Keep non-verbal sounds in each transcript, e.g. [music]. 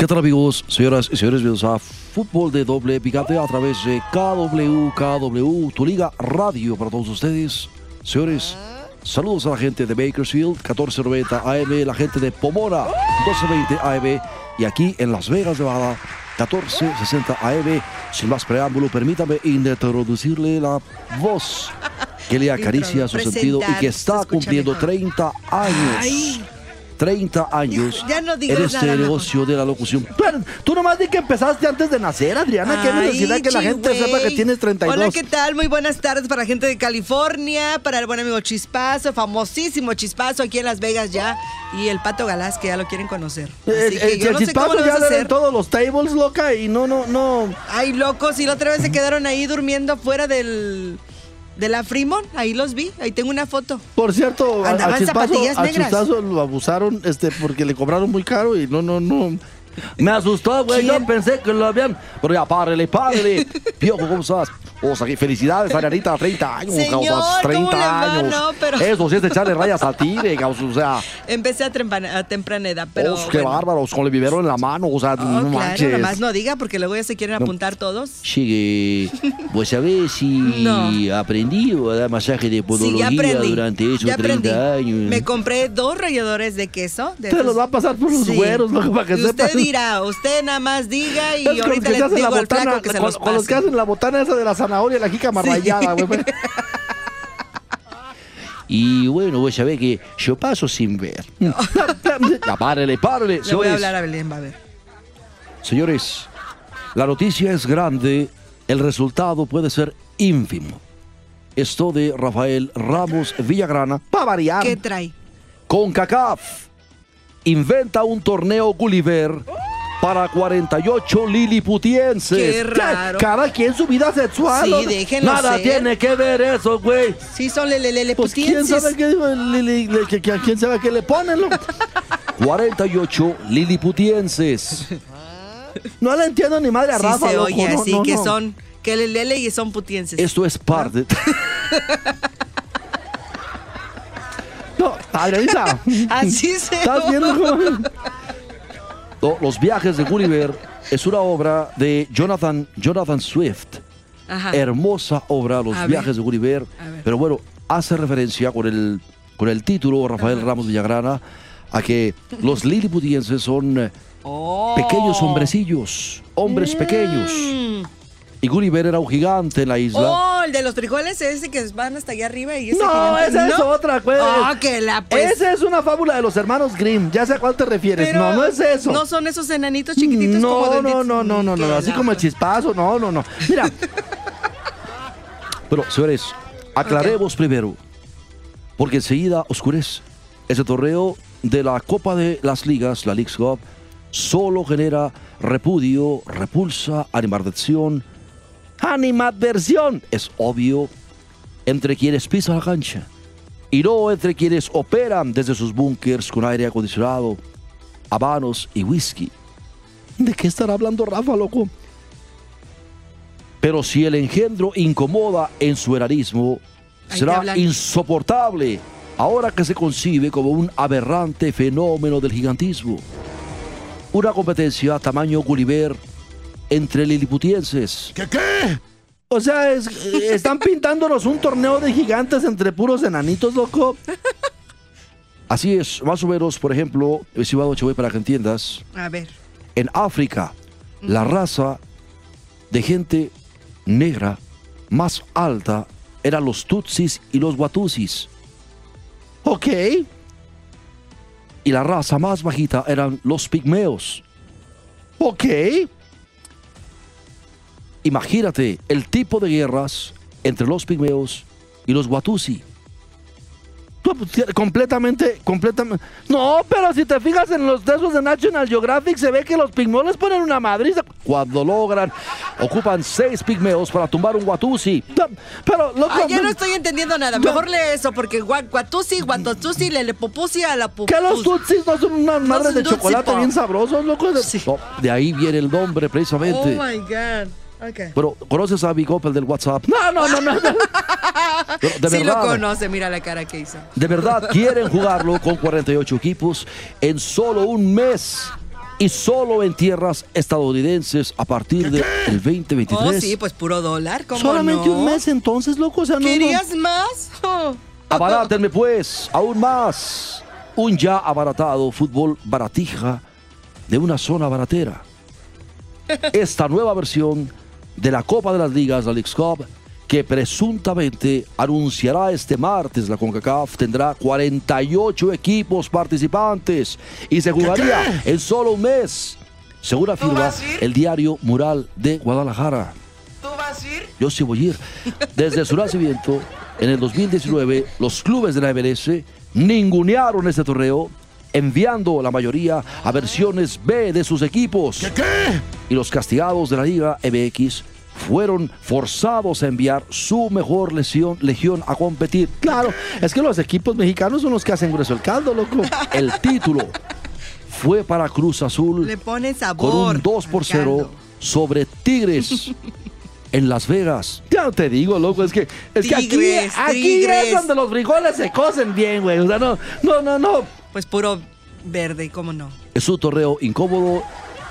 ¿Qué tal amigos, señoras y señores? Bienvenidos a Fútbol de Doble Picante a través de KW, KW, tu liga radio para todos ustedes. Señores, saludos a la gente de Bakersfield, 1490 AM, la gente de Pomona, 1220 AM y aquí en Las Vegas, Nevada, 1460 AM. Sin más preámbulo, permítame introducirle la voz que le acaricia su sentido y que está cumpliendo 30 años. 30 años Ya no digas en este nada, negocio de la locución. Tú nomás di que empezaste antes de nacer, Adriana. Qué necesidad que la gente sepa que tienes 32. Hola, ¿qué tal? Muy buenas tardes para la gente de California, para el buen amigo Chispazo, famosísimo Chispazo aquí en Las Vegas ya, y el Pato Galás, que ya lo quieren conocer. Eh, Así que eh, yo el no sé chispazo cómo ya hacer. todos los tables, loca, y no, no, no. Ay, locos, y la otra vez se quedaron ahí durmiendo fuera del... De la Fremont, ahí los vi, ahí tengo una foto. Por cierto, a- Andaban al chispazo, zapatillas chispazo lo abusaron este, porque le cobraron muy caro y no, no, no. Me asustó, güey. Yo pensé que lo habían. Pero ya, párele, párele. [laughs] Piojo, ¿cómo estás? O sea, felicidades, Arianita, 30 años, Señor, causas, ¿cómo 30 le va? años. No, pero- Eso sí es de echarle rayas al tigre, o sea, Empecé a, temprana, a temprana edad, pero. oh, qué bueno. bárbaros, con el vivero en la mano, o sea, Oh, no claro, manches. nomás no diga porque luego ya se quieren apuntar todos. Llegue, pues a ver si No. aprendí a dar masaje de Sí, podología aprendí. durante esos ya 30 aprendí. años. Me compré dos ralladores de queso. de Te esos- los va a pasar por los Sí. güeros, loco, para que sepas. Dirá, usted nada más diga y Es ahorita que se le hacen digo la al botana, flaco que se con, los con los que hacen la botana esa de la zanahoria y la jícama rayada, güey. [laughs] [laughs] Y bueno, pues a ver que yo paso sin ver. [laughs] ya, párele, párele. Le voy a señores. hablar a Belén, va a ver. Señores, la noticia es grande, el resultado puede ser ínfimo. Esto de Rafael Ramos Villagrana, Para variar. ¿Qué trae? con CACAF, inventa un torneo Gulliver para 48 liliputienses. Qué raro. Cada quien su vida sexual. Sí, déjenlo Nada ser. tiene que ver eso, güey. Sí, son lelelele Pues quién sabe qué le- le ponen, loco? [laughs] 48 liliputienses. No le entiendo ni madre a Sí Rafa, se loco, oye no, así, no, que no. son, que lelele y son putienses. Esto es parte. [laughs] [laughs] Adrianita. [laughs] Así se ¿Estás viendo cómo? No, Los viajes de Gulliver es una obra de Jonathan, Jonathan Swift. Ajá. Hermosa obra, Los A ver. viajes de Gulliver. Pero bueno, hace referencia con el, con el título, Rafael Ramos Villagrana, a que los liliputienses son eh, Oh. pequeños hombrecillos, hombres pequeños. Y Gulliver era un gigante en la isla. Oh, el de los frijoles, ese que van hasta allá arriba y ese No, gigante, esa es ¿no? otra, güey. Oh, que la pues. Esa es una fábula de los hermanos Grimm. Ya sé a cuál te refieres. Pero no, no es eso. No son esos enanitos chiquititos como no, no, no, no, no, no, así como el chispazo, no, no, no. Mira, Pero, señores, aclaremos primero, porque enseguida oscurece. Ese torneo de la Copa de las Ligas, la Leagues Cup, solo genera repudio, repulsa, animadversión. Animadversión, es obvio, entre quienes pisan la cancha y no entre quienes operan desde sus búnkers con aire acondicionado, habanos y whisky. ¿de qué estará hablando Rafa, loco? Pero si el engendro incomoda en su erarismo, será insoportable ahora que se concibe como un aberrante fenómeno del gigantismo. Una competencia a tamaño Gulliver entre liliputienses. ¿Qué qué? O sea, es- eh, están pintándonos un torneo de gigantes entre puros enanitos, loco. Así es, más o menos, por ejemplo, estimado Chewe, para que entiendas, A ver. en África, la raza de gente negra más alta eran los Tutsis y los Watusis. Ok. Y la raza más bajita eran los pigmeos. Ok. Imagínate el tipo de guerras entre los pigmeos y los Watusi. No, pues, completamente, completamente. No, pero si te fijas en los textos de National Geographic, se ve que los pigmeos les ponen una madriza. Cuando logran, ocupan seis pigmeos para tumbar un Watusi. No, Pero, loco, Ay, ya no estoy entendiendo nada. Mejor lee eso, porque gua- guatusi, guantotusi, le le popusi a la pupu. que los tutsis no son unas madres son de chocolate bien sabrosos, loco. De- Sí. No, de ahí viene el nombre Oh precisamente. my God. Okay. Pero, ¿conoces a Big Opel del WhatsApp? No, no, no, no. no. [laughs] Pero, de sí lo verdad, conoce, mira la cara que hizo. de verdad quieren jugarlo con 48 equipos en solo un mes y solo en tierras estadounidenses a partir del 2023. Oh, sí, pues puro dólar, ¿cómo Solamente no? un mes entonces, loco. O sea, no. no. ¿Querías más? Oh. Abarátenme pues, aún más. Un ya abaratado fútbol baratija de una zona baratera. [laughs] Esta nueva versión de la Copa de las Ligas, la Leagues Cup, que presuntamente anunciará este martes la CONCACAF, tendrá 48 equipos participantes y se jugaría en solo un mes, según afirma el diario Mural de Guadalajara. ¿Tú vas a ir? Yo sí voy a ir. Desde su nacimiento, en el 2019, los clubes de la MLS ningunearon este torneo, enviando la mayoría a versiones B de sus equipos. Y los castigados de la Liga MX fueron forzados a enviar su mejor lesión, legión a competir. Claro, es que los equipos mexicanos son los que hacen grueso el caldo, loco. [laughs] El título fue para Cruz Azul Le con un 2 por al 0 caldo. sobre Tigres [laughs] en Las Vegas. Ya no te digo, loco, es que, es que aquí, aquí es donde los frijoles se cocen bien, güey. O sea, no, no, no, no. Pues puro verde, ¿cómo no? Es un torneo incómodo,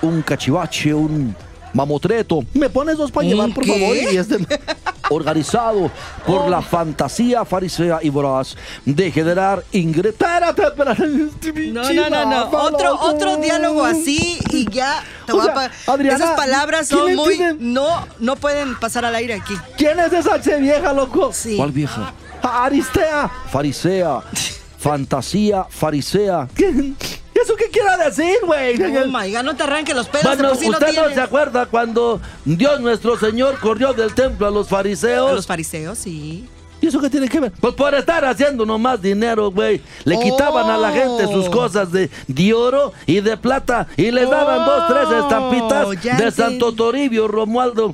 un cachivache, un mamotreto, Me pones dos para ¿Un llevar, por qué? favor. Y este. [laughs] organizado por Oh. la fantasía farisea y voraz de generar ingresos. Espérate, espérate. [laughs] No, no, no, no. Otro, otro diálogo así y ya te voy a sea, Adriana, Esas palabras ¿quién son muy. No, no pueden pasar al aire aquí. ¿Quién es esa vieja, loco? Sí. ¿Cuál vieja? Aristea. Farisea, [laughs] fantasía farisea. ¿Qué- ¿Eso qué quiere decir, güey? Oh my God, no te arranques los pelos. de Bueno, no usted no, se acuerda cuando Dios nuestro Señor corrió del templo a los A fariseos. los fariseos, sí. ¿Y eso qué tiene que ver? Pues por estar haciendo nomás dinero, güey. Le Oh. quitaban a la gente sus cosas de, de oro y de plata y les daban dos, tres Oh, estampitas ya de Santo. Toribio, Romualdo.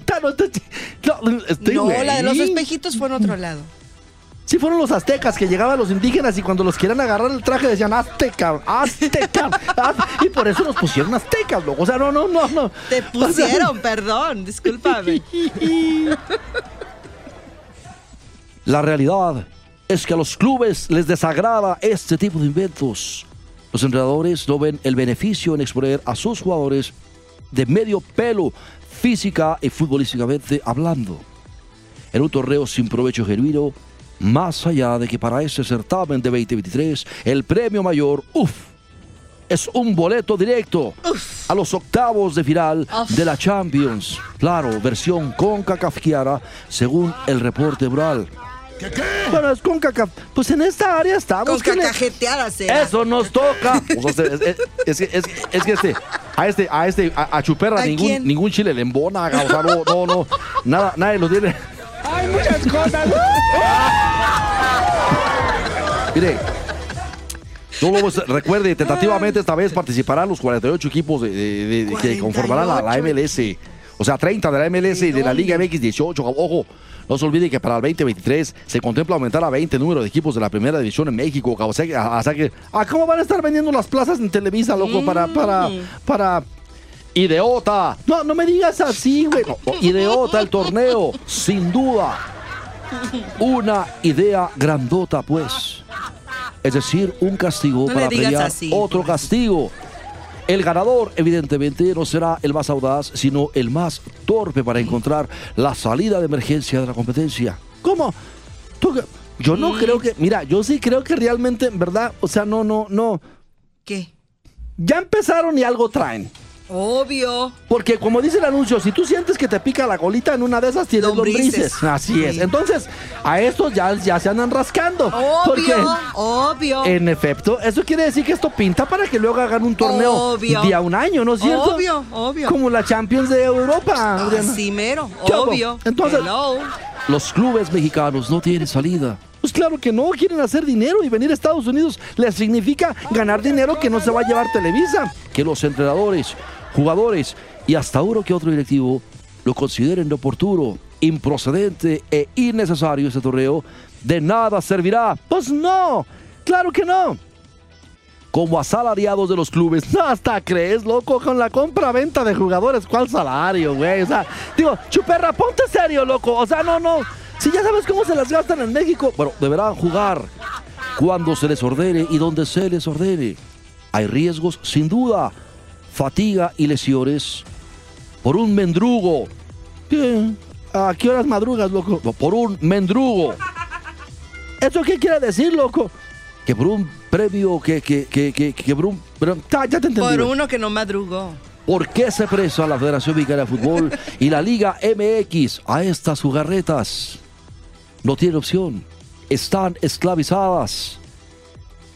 No, este- no, la de los espejitos fue en otro lado. Sí fueron los aztecas que llegaban los indígenas y cuando los querían agarrar el traje decían azteca, azteca. az- y por eso nos pusieron aztecas, loco. O sea, no, no, no, no. Te O sea, pusieron, perdón, discúlpame. [laughs] La realidad es que a los clubes les desagrada este tipo de inventos. Los entrenadores no ven el beneficio en exponer a sus jugadores de medio pelo, física y futbolísticamente hablando. En un torneo sin provecho genuino, más allá de que para este certamen de 2023 el premio mayor, uff, es un boleto directo a los octavos de final Uf. de la Champions. Claro, versión con cacafiara, según el reporte Brual. Bueno, es con caca. Pues en esta área estamos. Con ¿qué le- cacajeteadas, será. Eso nos toca. O sea, es, es- es que- es- es que este, a este, a este, a, a Chuperra ¿A ningún, quién? ningún chile le embona, o sea, no, no, no, nada, nadie lo tiene. Hay muchas cosas. [laughs] Mire, recuerde, tentativamente esta vez participarán los 48 equipos de- de- de- que 48 conformarán la, la MLS. O sea, 30 de la MLS y de la Liga MX 18. Ojo, no se olvide que para el 2023 se contempla aumentar a 20 el número de equipos de la primera división en México. O sea, que- ¿cómo van a estar vendiendo las plazas en Televisa, loco? Para, para, para. Ideota. No, no me digas así, güey. No, Ideota el torneo, sin duda. Una idea grandota, pues. Es decir, un castigo No para así, otro castigo. El ganador, evidentemente, no será el más audaz, sino el más torpe para encontrar la salida de emergencia de la competencia. ¿Cómo? Yo Mm. no creo que. Mira, yo sí creo que realmente, en verdad, o sea, no, no, no. ¿Qué? Ya empezaron y algo traen. Obvio. Porque como dice el anuncio, si tú sientes que te pica la colita en una de esas tienes Lombrices. lombrices. Así es. Entonces, a estos ya, ya se andan rascando. Porque, Obvio. Obvio. en efecto, eso quiere decir que esto pinta para que luego hagan un torneo Obvio. día un año, ¿no es cierto? Obvio, obvio. Como la Champions de Europa. Así mero, obvio. Entonces- Hello. Los clubes mexicanos no tienen salida. Pues claro que no, quieren hacer dinero y venir a Estados Unidos les significa ganar dinero que no se va a llevar Televisa. Que los entrenadores, jugadores y hasta uno que otro directivo lo consideren oportuno, improcedente e innecesario ese torneo, de nada servirá. Pues no, claro que no. Como asalariados de los clubes. [laughs] Hasta crees, loco, con la compra-venta de jugadores, ¿cuál salario, güey? O sea, digo, chuperra, ponte serio, loco. O sea, no, no. Si ya sabes cómo se las gastan en México. Bueno, deberán jugar cuando se les ordene y donde se les ordene. Hay riesgos, sin duda, fatiga y lesiones por un mendrugo. ¿Qué? ¿A qué horas madrugas, loco? Por un mendrugo. ¿Eso qué quiere decir, loco? Que por un premio, que, que, que, que, que por un... pero- Ah, ya te entendí. Por uno que no madrugó. ¿Por qué se presa la Federación Mexicana de Fútbol y la Liga MX a estas jugarretas? No tiene opción. Están esclavizadas.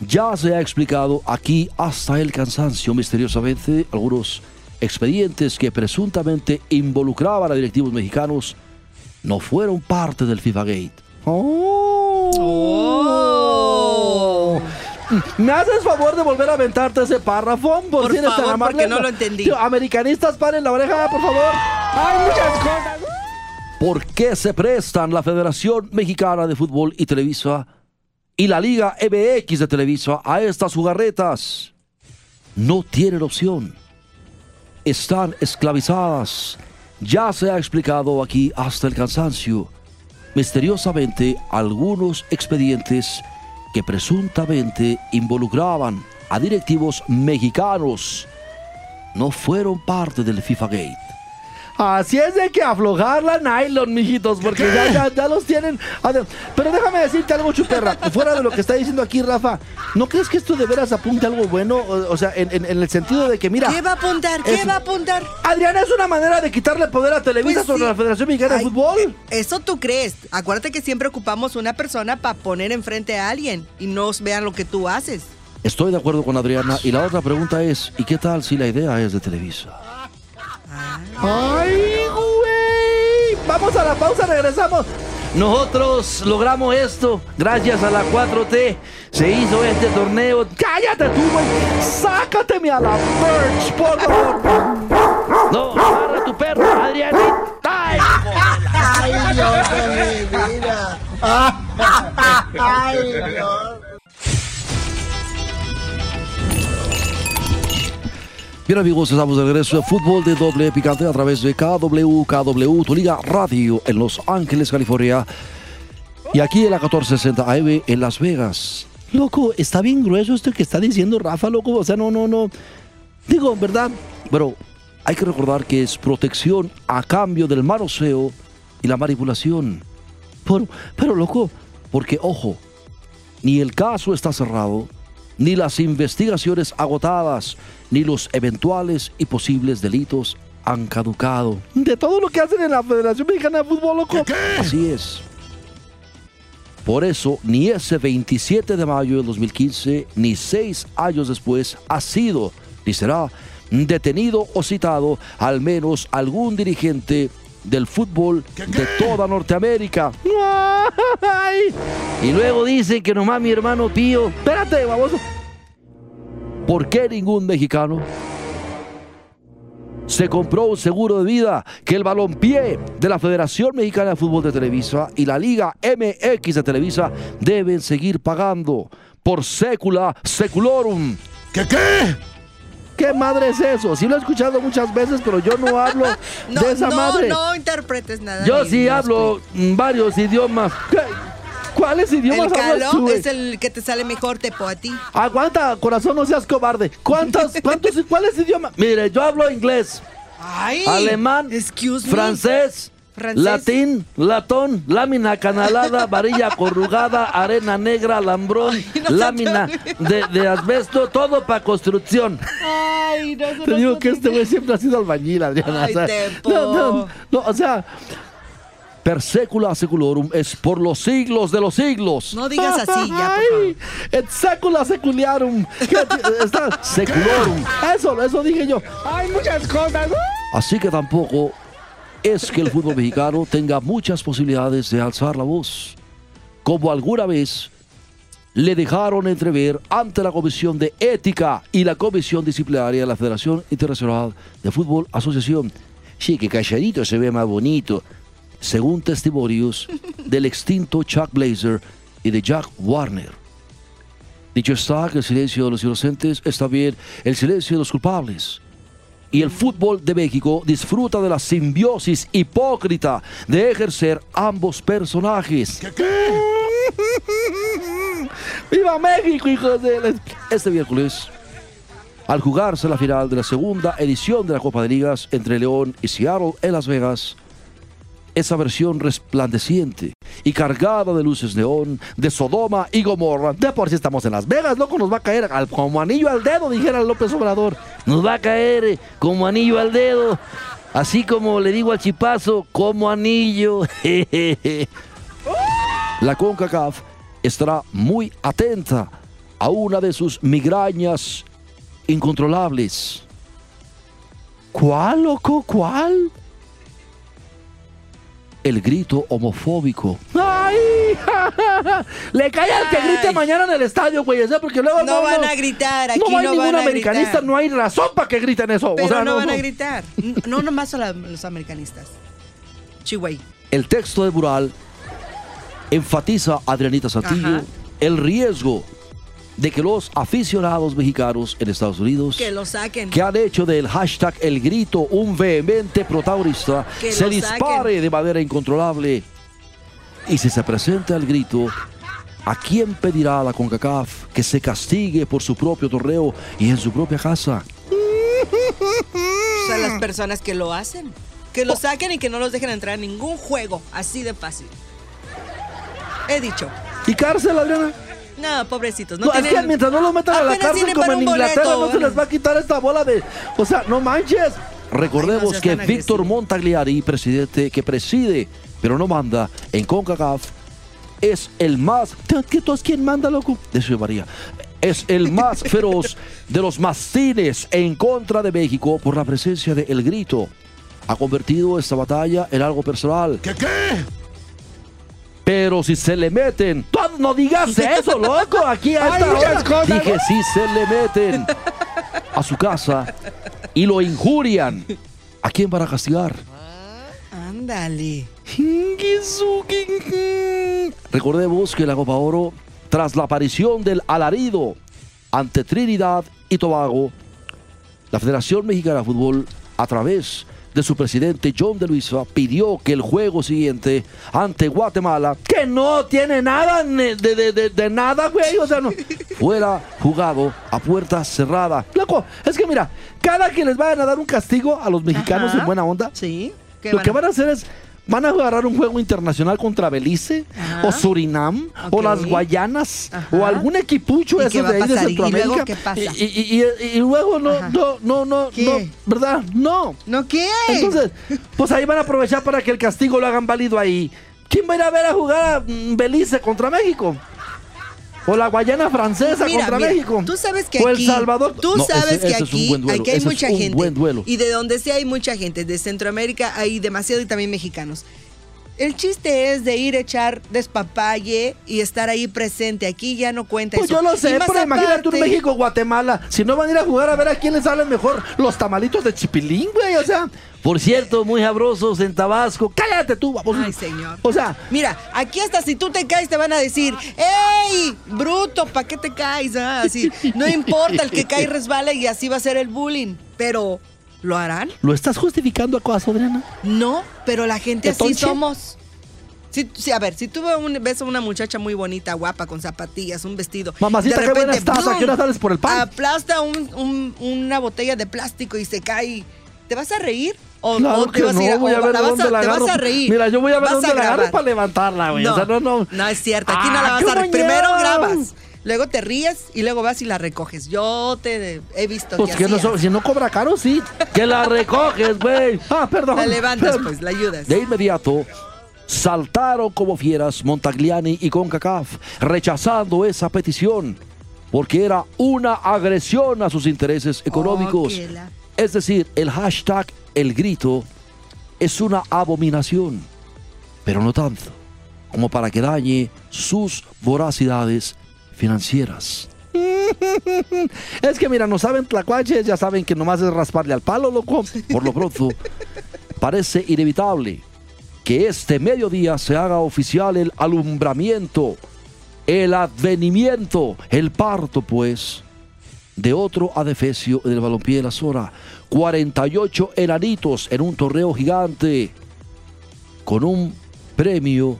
Ya se ha explicado aquí hasta el cansancio misteriosamente algunos expedientes que presuntamente involucraban a directivos mexicanos no fueron parte del FIFA Gate. Oh. ¿Me haces favor de volver a aventarte ese párrafo? Por tan favor, amable? porque no lo entendí. Tío, americanistas, paren la oreja, por favor. Hay muchas cosas. ¿Por qué se prestan la Federación Mexicana de Fútbol y Televisa y la Liga MX de Televisa a estas jugarretas? No tienen opción. Están esclavizadas. Ya se ha explicado aquí hasta el cansancio. Misteriosamente, algunos expedientes que presuntamente involucraban a directivos mexicanos no fueron parte del FIFA Gate. Así es de que aflojar la nylon, mijitos, porque ya, ya, ya los tienen. Pero déjame decirte algo, chuperra. Fuera de lo que está diciendo aquí Rafa, ¿no crees que esto de veras apunte algo bueno? O, o sea, en, en- en el sentido de que, mira. ¿Qué va a apuntar? ¿Qué es- va a apuntar? Adriana, es una manera de quitarle poder a Televisa Pues sobre sí. la Federación Mexicana Ay, de Fútbol. Eso tú crees. Acuérdate que siempre ocupamos una persona para poner enfrente a alguien y no vean lo que tú haces. Estoy de acuerdo con Adriana. Y la otra pregunta es, ¿y qué tal si la idea es de Televisa? ¡Ay, güey! Vamos a la pausa, regresamos. Nosotros logramos esto gracias a la 4T. Se hizo este torneo. ¡Cállate tú, güey! ¡Sácateme a la Birch, por favor! No, agarra tu perro, Adrianita. Ay, [laughs] Ay, Dios de mi vida. Ay, Dios. Bien amigos, estamos de regreso a Fútbol de Doble Picante a través de KW, KW, tu liga radio en Los Ángeles, California. Y aquí en la 1460 AM en Las Vegas. Loco, está bien grueso esto que está diciendo Rafa, loco. O sea, no, no, no. Digo, ¿verdad? Pero hay que recordar que es protección a cambio del manoseo y la manipulación. Pero, pero loco, Porque, ojo, ni el caso está cerrado, ni las investigaciones agotadas, ni los eventuales y posibles delitos han caducado. de todo lo que hacen en la Federación Mexicana de Fútbol, loco. Así es. Por eso, ni ese 27 de mayo del 2015, ni seis años después, ha sido ni será detenido o citado al menos algún dirigente del fútbol de toda Norteamérica. [laughs] Ay, Y luego dicen que nomás mi hermano Pío. espérate, baboso. ¿Por qué ningún mexicano se compró un seguro de vida que el balompié de la Federación Mexicana de Fútbol de Televisa y la Liga MX de Televisa deben seguir pagando por sécula seculorum? ¿Qué qué? ¿Qué madre es eso? Sí lo he escuchado muchas veces, pero yo no hablo [laughs] No, de esa no, madre. no interpretes nada. Yo sí hablo varios idiomas. ¿Qué? ¿Cuáles idiomas El hablas tú, es el que te sale mejor tepo a ti. Aguanta, corazón, no seas cobarde. ¿Cuántos, [laughs] cuántos, cuáles idiomas? Mire, yo hablo inglés, Ay, alemán, excuse me. francés, Francés. latín, latón, lámina canalada, [laughs] varilla corrugada, arena negra, lambrón, Ay, no se lámina de, de asbesto, todo para construcción. Ay, no, Te digo que este güey siempre ha sido albañil, Adriana. Ay, o sea, Tepo. no, no, no, o sea, Per secula seculorum es por los siglos de los siglos. No digas así, ya, por Ay, et secula seculiarum. ¿Qué ti- Está [laughs] Seculorum. Eso, eso dije yo. Hay muchas cosas. Así que tampoco es que el fútbol mexicano tenga muchas posibilidades de alzar la voz como alguna vez le dejaron entrever ante la Comisión de Ética y la Comisión Disciplinaria de la Federación Internacional de Fútbol Asociación. Sí, que calladito se ve más bonito, según testimonios del extinto Chuck Blazer y de Jack Warner. Dicho está que el silencio de los inocentes está bien el silencio de los culpables. Y el fútbol de México disfruta de la simbiosis hipócrita de ejercer ambos personajes. [laughs] ¡Viva México, hijos de Este miércoles, al jugarse la final de la segunda edición de la Copa de Ligas entre León y Seattle en Las Vegas, esa versión resplandeciente y cargada de luces neón, de Sodoma y Gomorra. De por sí estamos en Las Vegas, loco, nos va a caer al- como anillo al dedo, dijera López Obrador. Nos va a caer eh, como anillo al dedo. Así como le digo al chipazo, como anillo. [laughs] La CONCACAF estará muy atenta a una de sus migrañas incontrolables. ¿Cuál, loco? ¿Cuál? El grito homofóbico. ¡Ay! Le cae al que grite mañana en el estadio, güey. o sea, porque luego No van a gritar, aquí no hay no ningún van a americanista, gritar. no hay razón para que griten eso. Pero o sea, no, van a gritar. No nomás a la- los americanistas. Chihuahua. El texto de mural enfatiza a Adrianita Santillo Ajá. el riesgo de que los aficionados mexicanos en Estados Unidos Que lo saquen. que han hecho del hashtag El Grito un vehemente protagonista Que se dispare de manera incontrolable. Y si se presenta el grito, ¿a quién pedirá la CONCACAF que se castigue por su propio torneo y en su propia casa? a las personas que lo hacen. Que lo saquen y que no los dejen entrar en ningún juego. Así de fácil. He dicho. ¿Y cárcel, Adriana? No, pobrecitos. No, No, es tienen- que mientras no los metan a la cárcel como en Inglaterra, boleto, no se les va a quitar esta bola de... O sea, no manches. Recordemos Ay, no que Víctor. Montagliari, presidente que preside, pero no manda en CONCACAF, es el más... ¿Qué tú es quien manda, loco? Eso María. Es el más [laughs] feroz de los mastines en contra de México por la presencia de El Grito. Ha convertido esta batalla en algo personal. ¿Qué qué? Pero si se le meten... No digas [laughs] eso, loco. Aquí a esta hora. cosas. Dije, si se le meten a su casa y lo injurian, ¿a quién van a castigar? Ándale. Recordemos que la Copa Oro, tras la aparición del alarido ante Trinidad y Tobago, la Federación Mexicana de Fútbol, a través de su presidente John de Luisa, pidió que el juego siguiente ante Guatemala Que no tiene nada de, de, de, de nada, güey. O sea, no. fuera jugado a puerta cerrada. Loco, es que mira, cada que les vayan a dar un castigo a los mexicanos Ajá. en buena onda, Sí. ¿Qué lo van que van a hacer es, van a agarrar un juego internacional contra Belice, Ajá. o Surinam, o las Guayanas, Ajá. o algún equipucho ¿Y esos de ahí de pasar? ¿Y luego Centroamérica. qué pasa? Y, y- y- y luego no, Ajá. no, no, no, no, ¿verdad? No. ¿No qué? Entonces, pues ahí van a aprovechar para que el castigo lo hagan válido ahí. ¿Quién va a ir a ver a jugar a mm, Belice contra México? O la Guayana francesa Mira, contra mira, México. Tú sabes que o aquí, El Salvador. Tú No, sabes ese- que ese aquí, duelo, aquí hay ese es mucha un gente. buen duelo. Y de donde sea hay mucha gente. De Centroamérica hay demasiado y también mexicanos. El chiste es de ir a echar despapalle y estar ahí presente. Aquí ya no cuenta Pues eso. yo lo sé, pero imagínate un aparte- México Guatemala. Si no van a ir a jugar a ver a quién les salen mejor los tamalitos de chipilín, güey. O sea, Por cierto, muy sabrosos en Tabasco. cállate tú, vamos. Ay, señor. O sea, Mira, aquí hasta si tú te caes te van a decir, ¡Ey! Bruto, ¿para qué te caes? Ah, así, no importa, el que cae [laughs] resbala y así va a ser el bullying. Pero, ¿lo harán? ¿lo estás justificando acaso, Adriana? No, pero la gente ¿De así tonche? somos. Sí, sí, a ver, si tú ves a una muchacha muy bonita, guapa, con zapatillas, un vestido. Mamacita, de qué buena repente, estás, ¿a qué hora sales por el pan? Aplasta un- un- una botella de plástico y se cae. ¿Te vas a reír? ¿O, Claro o te vas a ir no, voy a ver la de vas dónde a, la te agarro. vas a reír? Mira, yo voy a ver Vas dónde la agarro para levantarla, güey. No, O sea, no, no. no es cierto. Aquí no la Ah, vas a ¿cómo reír. Primero no? grabas, luego te ríes y luego vas y la recoges. Yo te he visto Pues que que no, si no cobra caro, sí. Que la recoges, güey. Ah, perdón. La levantas, pues, la ayudas. De inmediato, saltaron como fieras Montagliani y CONCACAF, rechazando esa petición, porque era una agresión a sus intereses económicos. Oh, la- Es decir, el hashtag El Grito es una abominación, pero no tanto. como para que dañe sus voracidades financieras. Es que mira, no saben tlacuaches, ya saben que nomás es rasparle al palo, loco. Por lo pronto, parece inevitable que este mediodía se haga oficial el alumbramiento, el advenimiento, el parto, pues, de otro adefesio del balompié de la zona. 48 enanitos en un torneo gigante con un premio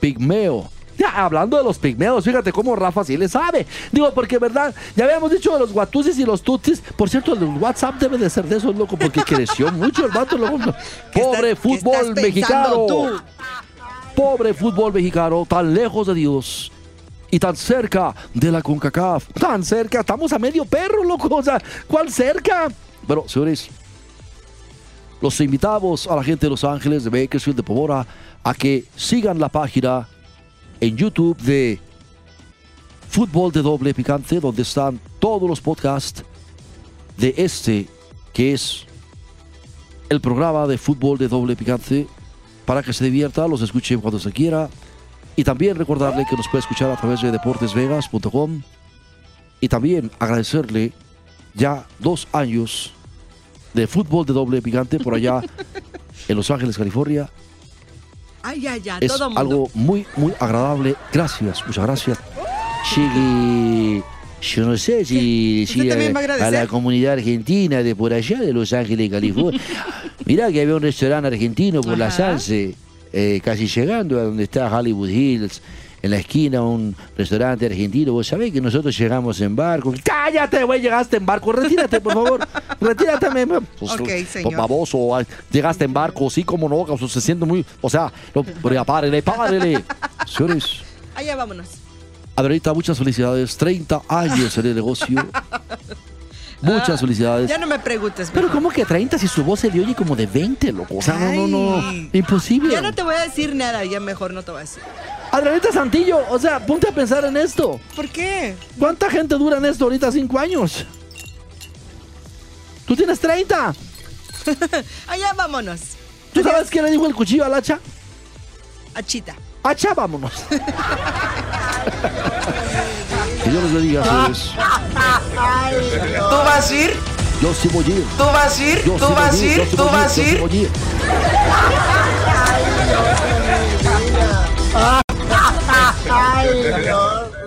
pigmeo. Hablando de los pigmeos, fíjate cómo Rafa sí le sabe. Digo, porque verdad, ya habíamos dicho de los guatusis y los tutis. Por cierto, el WhatsApp debe de ser de esos, loco, porque creció [laughs] mucho el vato, loco. ¿Qué Pobre fútbol mexicano. tú? Pobre fútbol mexicano, tan lejos de Dios y tan cerca de la CONCACAF. Tan cerca, estamos a medio perro, loco. O sea, ¿cuál cerca? Bueno, señores, los invitamos a la gente de Los Ángeles, de Bakersfield, de Pomora, a que sigan la página en YouTube de Fútbol de Doble Picante, donde están todos los podcasts de este, que es el programa de Fútbol de Doble Picante, para que se divierta, los escuchen cuando se quiera. Y también recordarle que nos puede escuchar a través de deportesvegas.com. Y también agradecerle ya dos años de fútbol de doble picante por allá [laughs] en Los Ángeles, California. Ay, Es todo mundo. algo muy, muy agradable. Gracias, muchas gracias. Llegue, yo no sé si ¿Usted decir también va a la comunidad argentina de por allá, de Los Ángeles, California. [laughs] Mirá que había un restaurante argentino por la Ajá. Sanse, eh, casi llegando a donde está Hollywood Hills. En la esquina un restaurante argentino. Vos sabés que nosotros llegamos en barco. Cállate, güey, llegaste en barco. Retírate, por favor. [laughs] Retírate, me- me- Ok, señor. Baboso, ay, llegaste en barco, sí, como no, o sea, se siente muy. O sea, no, pero párele, párele. Señores, [laughs] Allá vámonos. Adrianita, muchas felicidades. 30 años en el negocio. Muchas felicidades. Ya no me preguntes. Pero mejor. ¿cómo que 30 si su voz se le oye como de 20, loco? O sea, no, no, no. Imposible. Ya no te voy a decir nada, ya mejor no te voy a decir. Adrianita Santillo, o sea, ponte a pensar en esto. ¿Por qué? ¿Cuánta gente dura en esto ahorita? ¿Cinco años? Tú tienes 30. [laughs] Allá vámonos. ¿Tú sabes qué le dijo el cuchillo al hacha? Achita. Hacha, vámonos. [laughs] Que Dios les bendiga, señores. ¿Tú vas a ir? Yo sí voy a ir. ¿Tú vas a ir? Yo ¿Tú sí vas a yo ir? ¿Tú vas a yo sí ir? voy ir. [laughs] Ay, [laughs] no.